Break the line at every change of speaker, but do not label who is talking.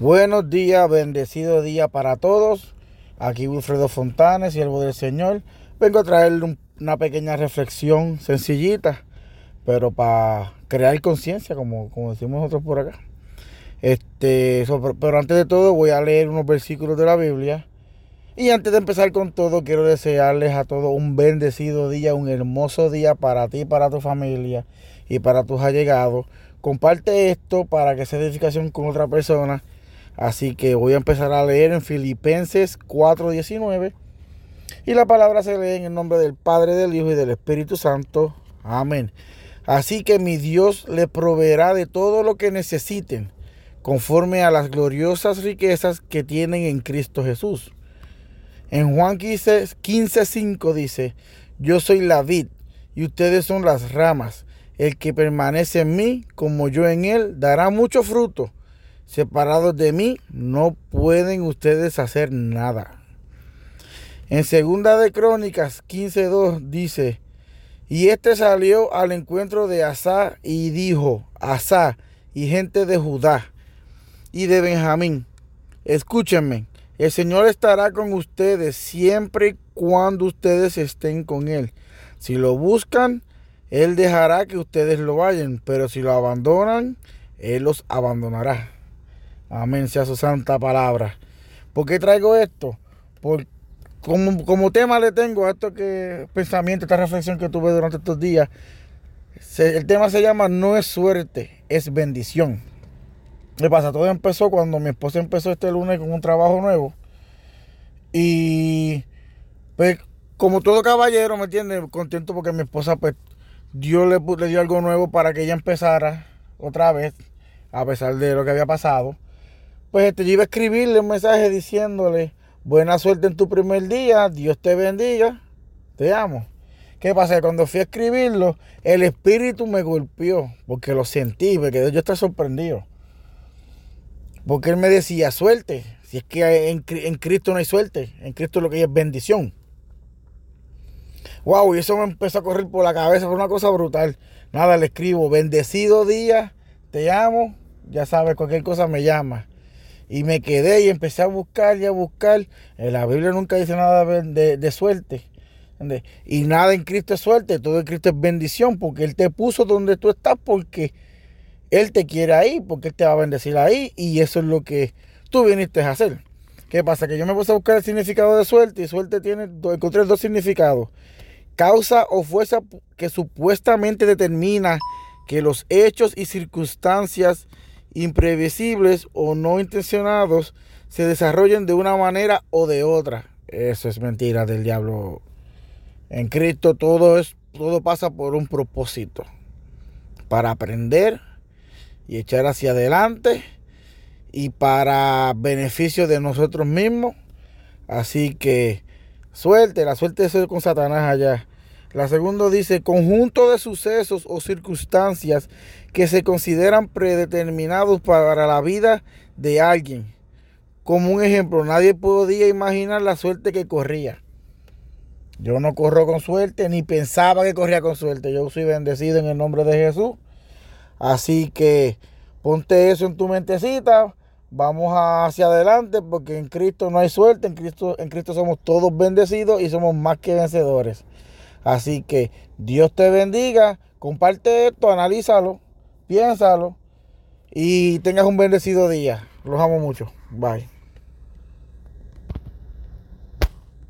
Buenos días, bendecido día para todos. Aquí Wilfredo Fontanes, siervo del Señor. Vengo a traerle una pequeña reflexión sencillita, pero para crear conciencia, como, decimos nosotros por acá. Este, pero antes de todo voy a leer unos versículos de la Biblia. Y antes de empezar con todo, quiero desearles a todos un bendecido día, un hermoso día para ti, para tu familia y para tus allegados. Comparte esto para que sea edificación con otra persona Así que voy a empezar a leer en Filipenses 4:19. Y la palabra se lee en el nombre del Padre, del Hijo y del Espíritu Santo. Amén. Así que mi Dios le proveerá de todo lo que necesiten, conforme a las gloriosas riquezas que tienen en Cristo Jesús. En Juan 15:5 dice, yo soy la vid y ustedes son las ramas. El que permanece en mí, como yo en él, dará mucho fruto separados de mí, no pueden ustedes hacer nada. En segunda de Crónicas 15.2 dice, y este salió al encuentro de Asa y dijo, Asa y gente de Judá y de Benjamín, escúchenme, el Señor estará con ustedes siempre cuando ustedes estén con Él. Si lo buscan, Él dejará que ustedes lo vayan, pero si lo abandonan, Él los abandonará. Amén sea su santa palabra. ¿Por qué traigo esto? Por, como, tema le tengo a esto que pensamiento, esta reflexión que tuve durante estos días. el tema se llama No es suerte, es bendición. ¿Qué pasa? Todo empezó cuando mi esposa empezó este lunes con un trabajo nuevo. Y pues como todo caballero, ¿me entiendes? Contento porque mi esposa pues Dios le, le dio algo nuevo para que ella empezara otra vez, a pesar de lo que había pasado. Pues este, yo iba a escribirle un mensaje diciéndole, buena suerte en tu primer día, Dios te bendiga, te amo. ¿Qué pasa? Cuando fui a escribirlo, el espíritu me golpeó, porque lo sentí, porque yo estaba sorprendido. Porque él me decía, suerte, si es que en, en Cristo no hay suerte, en Cristo lo que hay es bendición. Wow, y eso me empezó a correr por la cabeza, fue una cosa brutal. Nada, le escribo, bendecido día, te amo, ya sabes, cualquier cosa me llama. Y me quedé y empecé a buscar y a buscar. En la Biblia nunca dice nada de, suerte. Y nada en Cristo es suerte, todo en Cristo es bendición, porque Él te puso donde tú estás, porque Él te quiere ahí, porque Él te va a bendecir ahí, y eso es lo que tú viniste a hacer. ¿Qué pasa? Que yo me puse a buscar el significado de suerte, y suerte tiene, encontré dos significados. Causa o fuerza que supuestamente determina que los hechos y circunstancias imprevisibles o no intencionados se desarrollen de una manera o de otra. Eso es mentira del diablo. En Cristo todo es todo pasa por un propósito. Para aprender y echar hacia adelante y para beneficio de nosotros mismos. Así que suerte, la suerte es con Satanás allá. La segunda dice, conjunto de sucesos o circunstancias que se consideran predeterminados para la vida de alguien. Como un ejemplo, nadie podía imaginar la suerte que corría. Yo no corro con suerte, ni pensaba que corría con suerte. Yo soy bendecido en el nombre de Jesús. Así que ponte eso en tu mentecita. Vamos hacia adelante porque en Cristo no hay suerte. En Cristo, en Cristo somos todos bendecidos y somos más que vencedores. Así que Dios te bendiga, comparte esto, analízalo, piénsalo y tengas un bendecido día. Los amo mucho. Bye.